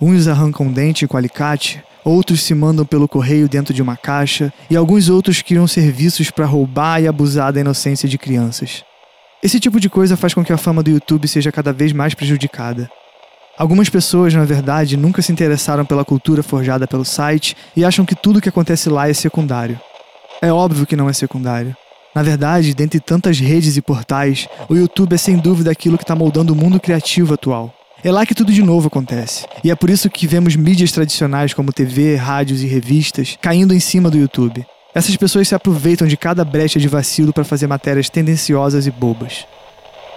Uns arrancam dente com alicate, outros se mandam pelo correio dentro de uma caixa e alguns outros criam serviços para roubar e abusar da inocência de crianças. Esse tipo de coisa faz com que a fama do YouTube seja cada vez mais prejudicada. Algumas pessoas, na verdade, nunca se interessaram pela cultura forjada pelo site e acham que tudo que acontece lá é secundário. É óbvio que não é secundário. Na verdade, dentre tantas redes e portais, o YouTube é sem dúvida aquilo que está moldando o mundo criativo atual. É lá que tudo de novo acontece. E é por isso que vemos mídias tradicionais como TV, rádios e revistas caindo em cima do YouTube. Essas pessoas se aproveitam de cada brecha de vacilo para fazer matérias tendenciosas e bobas.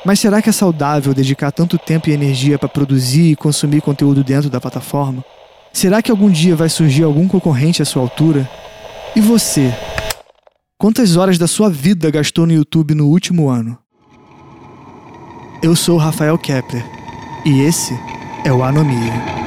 Mas será que é saudável dedicar tanto tempo e energia para produzir e consumir conteúdo dentro da plataforma? Será que algum dia vai surgir algum concorrente à sua altura? E você? Quantas horas da sua vida gastou no YouTube no último ano? Eu sou Rafael Kepler e esse é o Anomia.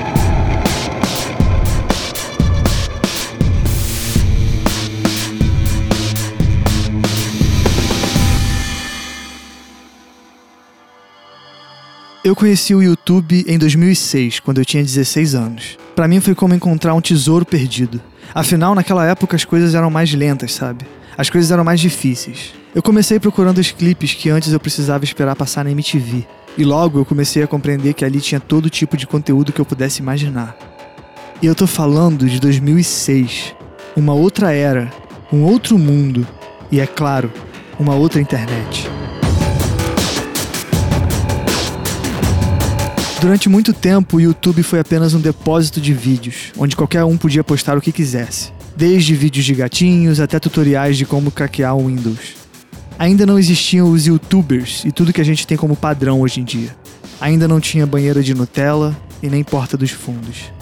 Eu conheci o YouTube em 2006, quando eu tinha 16 anos. Para mim foi como encontrar um tesouro perdido. Afinal, naquela época as coisas eram mais lentas, sabe? As coisas eram mais difíceis. Eu comecei procurando os clipes que antes eu precisava esperar passar na MTV. E logo eu comecei a compreender que ali tinha todo tipo de conteúdo que eu pudesse imaginar. E eu tô falando de 2006, uma outra era, um outro mundo e, é claro, uma outra internet. Durante muito tempo, o YouTube foi apenas um depósito de vídeos, onde qualquer um podia postar o que quisesse, desde vídeos de gatinhos até tutoriais de como craquear o Windows. Ainda não existiam os YouTubers e tudo que a gente tem como padrão hoje em dia. Ainda não tinha banheira de Nutella e nem porta dos fundos.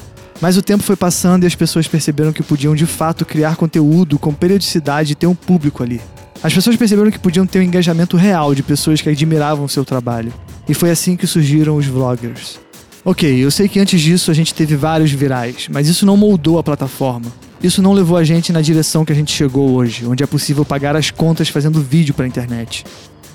Mas o tempo foi passando e as pessoas perceberam que podiam de fato criar conteúdo com periodicidade e ter um público ali. As pessoas perceberam que podiam ter um engajamento real de pessoas que admiravam o seu trabalho. E foi assim que surgiram os vloggers. Ok, eu sei que antes disso a gente teve vários virais, mas isso não moldou a plataforma. Isso não levou a gente na direção que a gente chegou hoje, onde é possível pagar as contas fazendo vídeo para a internet.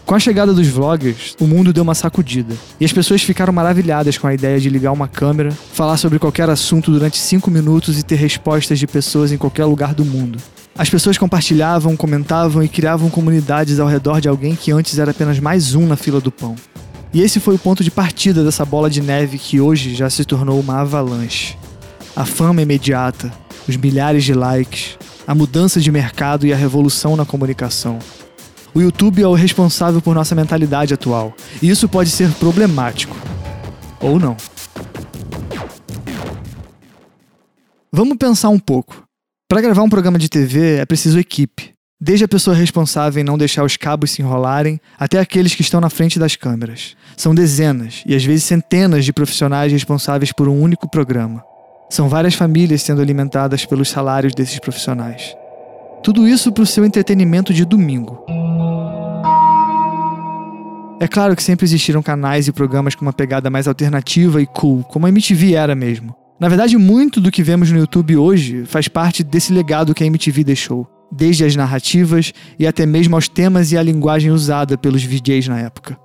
Com a chegada dos vloggers, o mundo deu uma sacudida. E as pessoas ficaram maravilhadas com a ideia de ligar uma câmera, falar sobre qualquer assunto durante 5 minutos e ter respostas de pessoas em qualquer lugar do mundo. As pessoas compartilhavam, comentavam e criavam comunidades ao redor de alguém que antes era apenas mais um na fila do pão. E esse foi o ponto de partida dessa bola de neve que hoje já se tornou uma avalanche. A fama imediata, os milhares de likes, a mudança de mercado e a revolução na comunicação. O YouTube é o responsável por nossa mentalidade atual, e isso pode ser problemático. Ou não. Vamos pensar um pouco. Para gravar um programa de TV é preciso equipe. Desde a pessoa responsável em não deixar os cabos se enrolarem, até aqueles que estão na frente das câmeras. São dezenas e às vezes centenas de profissionais responsáveis por um único programa. São várias famílias sendo alimentadas pelos salários desses profissionais. Tudo isso para o seu entretenimento de domingo. É claro que sempre existiram canais e programas com uma pegada mais alternativa e cool, como a MTV era mesmo. Na verdade, muito do que vemos no YouTube hoje faz parte desse legado que a MTV deixou desde as narrativas e até mesmo aos temas e à linguagem usada pelos VJs na época.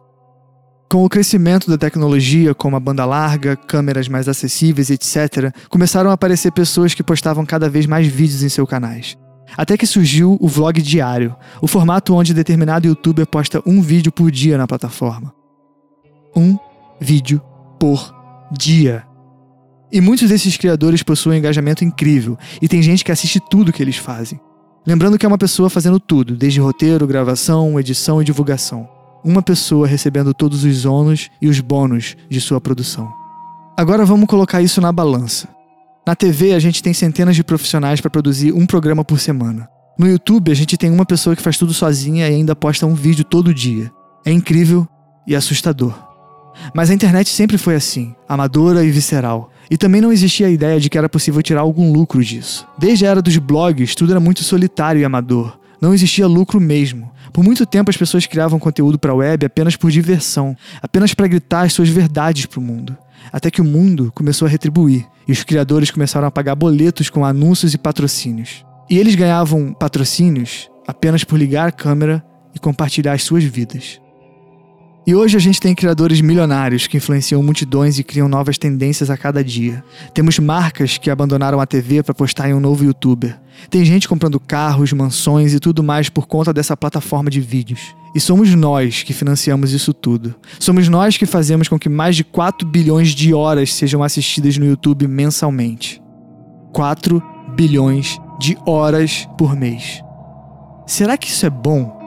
Com o crescimento da tecnologia, como a banda larga, câmeras mais acessíveis, etc., começaram a aparecer pessoas que postavam cada vez mais vídeos em seus canais. Até que surgiu o vlog diário, o formato onde determinado youtuber posta um vídeo por dia na plataforma. Um vídeo por dia. E muitos desses criadores possuem um engajamento incrível, e tem gente que assiste tudo que eles fazem. Lembrando que é uma pessoa fazendo tudo, desde roteiro, gravação, edição e divulgação. Uma pessoa recebendo todos os ônus e os bônus de sua produção. Agora vamos colocar isso na balança. Na TV, a gente tem centenas de profissionais para produzir um programa por semana. No YouTube, a gente tem uma pessoa que faz tudo sozinha e ainda posta um vídeo todo dia. É incrível e assustador. Mas a internet sempre foi assim, amadora e visceral. E também não existia a ideia de que era possível tirar algum lucro disso. Desde a era dos blogs, tudo era muito solitário e amador. Não existia lucro mesmo. Por muito tempo as pessoas criavam conteúdo para a web apenas por diversão, apenas para gritar as suas verdades para o mundo. Até que o mundo começou a retribuir e os criadores começaram a pagar boletos com anúncios e patrocínios. E eles ganhavam patrocínios apenas por ligar a câmera e compartilhar as suas vidas. E hoje a gente tem criadores milionários que influenciam multidões e criam novas tendências a cada dia. Temos marcas que abandonaram a TV para postar em um novo youtuber. Tem gente comprando carros, mansões e tudo mais por conta dessa plataforma de vídeos. E somos nós que financiamos isso tudo. Somos nós que fazemos com que mais de 4 bilhões de horas sejam assistidas no YouTube mensalmente. 4 bilhões de horas por mês. Será que isso é bom?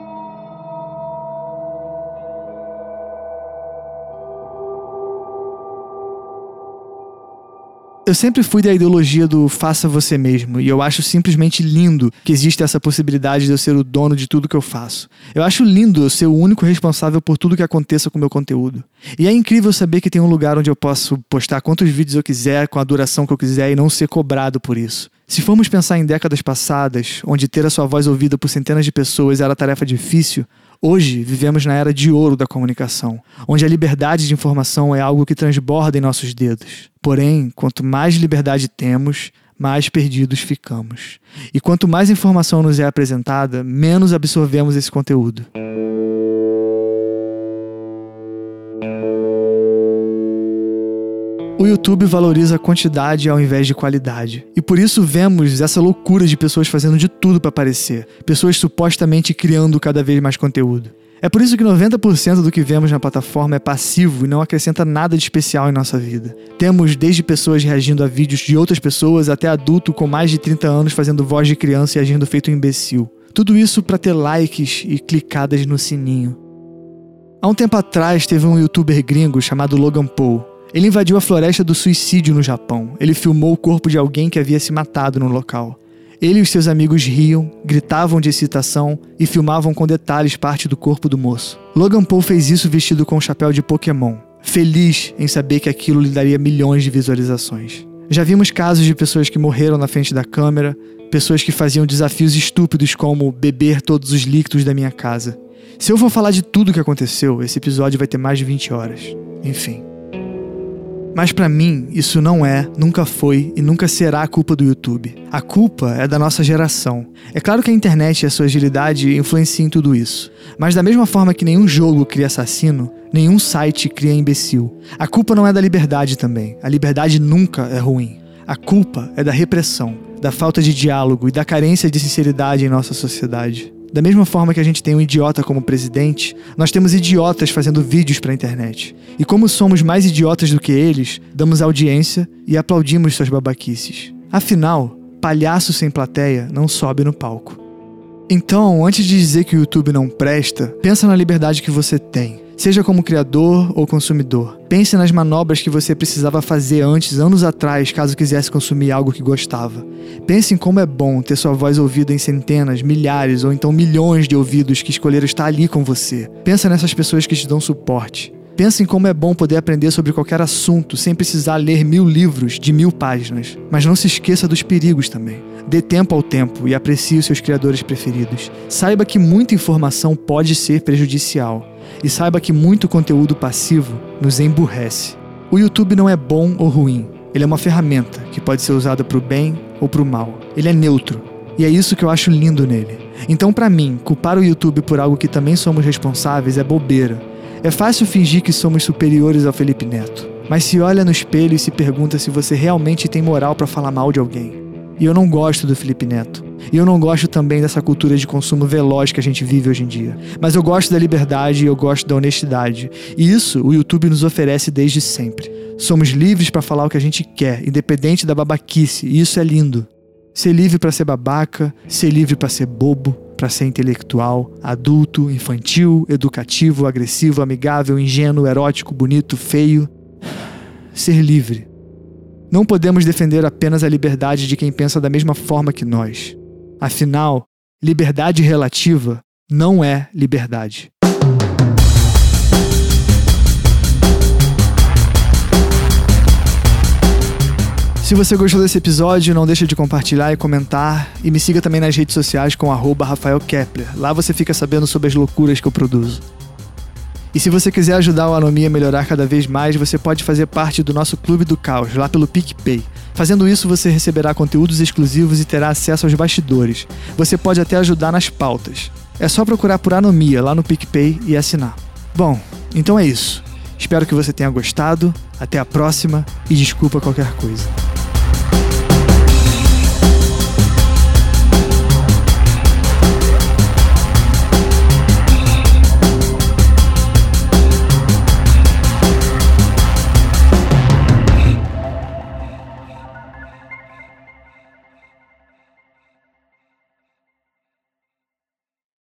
Eu sempre fui da ideologia do faça você mesmo, e eu acho simplesmente lindo que existe essa possibilidade de eu ser o dono de tudo que eu faço. Eu acho lindo eu ser o único responsável por tudo que aconteça com o meu conteúdo. E é incrível saber que tem um lugar onde eu posso postar quantos vídeos eu quiser, com a duração que eu quiser e não ser cobrado por isso. Se formos pensar em décadas passadas, onde ter a sua voz ouvida por centenas de pessoas era tarefa difícil, Hoje vivemos na era de ouro da comunicação, onde a liberdade de informação é algo que transborda em nossos dedos. Porém, quanto mais liberdade temos, mais perdidos ficamos. E quanto mais informação nos é apresentada, menos absorvemos esse conteúdo. O YouTube valoriza a quantidade ao invés de qualidade. E por isso vemos essa loucura de pessoas fazendo de tudo para aparecer, pessoas supostamente criando cada vez mais conteúdo. É por isso que 90% do que vemos na plataforma é passivo e não acrescenta nada de especial em nossa vida. Temos desde pessoas reagindo a vídeos de outras pessoas até adulto com mais de 30 anos fazendo voz de criança e agindo feito um imbecil. Tudo isso para ter likes e clicadas no sininho. Há um tempo atrás teve um youtuber gringo chamado Logan Paul. Ele invadiu a floresta do suicídio no Japão. Ele filmou o corpo de alguém que havia se matado no local. Ele e os seus amigos riam, gritavam de excitação e filmavam com detalhes parte do corpo do moço. Logan Paul fez isso vestido com um chapéu de Pokémon, feliz em saber que aquilo lhe daria milhões de visualizações. Já vimos casos de pessoas que morreram na frente da câmera, pessoas que faziam desafios estúpidos como beber todos os líquidos da minha casa. Se eu for falar de tudo o que aconteceu, esse episódio vai ter mais de 20 horas. Enfim. Mas para mim, isso não é, nunca foi e nunca será a culpa do YouTube. A culpa é da nossa geração. É claro que a internet e a sua agilidade influenciam em tudo isso. Mas da mesma forma que nenhum jogo cria assassino, nenhum site cria imbecil. A culpa não é da liberdade também. A liberdade nunca é ruim. A culpa é da repressão, da falta de diálogo e da carência de sinceridade em nossa sociedade. Da mesma forma que a gente tem um idiota como presidente, nós temos idiotas fazendo vídeos para a internet. E como somos mais idiotas do que eles, damos audiência e aplaudimos suas babaquices. Afinal, palhaço sem plateia não sobe no palco. Então, antes de dizer que o YouTube não presta, pensa na liberdade que você tem. Seja como criador ou consumidor. Pense nas manobras que você precisava fazer antes, anos atrás, caso quisesse consumir algo que gostava. Pense em como é bom ter sua voz ouvida em centenas, milhares ou então milhões de ouvidos que escolheram estar ali com você. Pensa nessas pessoas que te dão suporte. Pensa em como é bom poder aprender sobre qualquer assunto sem precisar ler mil livros de mil páginas. Mas não se esqueça dos perigos também. Dê tempo ao tempo e aprecie os seus criadores preferidos. Saiba que muita informação pode ser prejudicial e saiba que muito conteúdo passivo nos emburrece. O YouTube não é bom ou ruim, ele é uma ferramenta que pode ser usada para o bem ou para o mal. Ele é neutro e é isso que eu acho lindo nele. Então, para mim, culpar o YouTube por algo que também somos responsáveis é bobeira. É fácil fingir que somos superiores ao Felipe Neto, mas se olha no espelho e se pergunta se você realmente tem moral para falar mal de alguém. E eu não gosto do Felipe Neto. E eu não gosto também dessa cultura de consumo veloz que a gente vive hoje em dia. Mas eu gosto da liberdade e eu gosto da honestidade. E isso o YouTube nos oferece desde sempre. Somos livres para falar o que a gente quer, independente da babaquice, e isso é lindo. Ser livre para ser babaca, ser livre para ser bobo, para ser intelectual, adulto, infantil, educativo, agressivo, amigável, ingênuo, erótico, bonito, feio. Ser livre não podemos defender apenas a liberdade de quem pensa da mesma forma que nós. Afinal, liberdade relativa não é liberdade. Se você gostou desse episódio, não deixe de compartilhar e comentar. E me siga também nas redes sociais com Rafael Kepler. Lá você fica sabendo sobre as loucuras que eu produzo. E se você quiser ajudar o Anomia a melhorar cada vez mais, você pode fazer parte do nosso Clube do Caos, lá pelo PicPay. Fazendo isso, você receberá conteúdos exclusivos e terá acesso aos bastidores. Você pode até ajudar nas pautas. É só procurar por Anomia lá no PicPay e assinar. Bom, Então é isso. Espero que você tenha gostado. Até a próxima e desculpa qualquer coisa.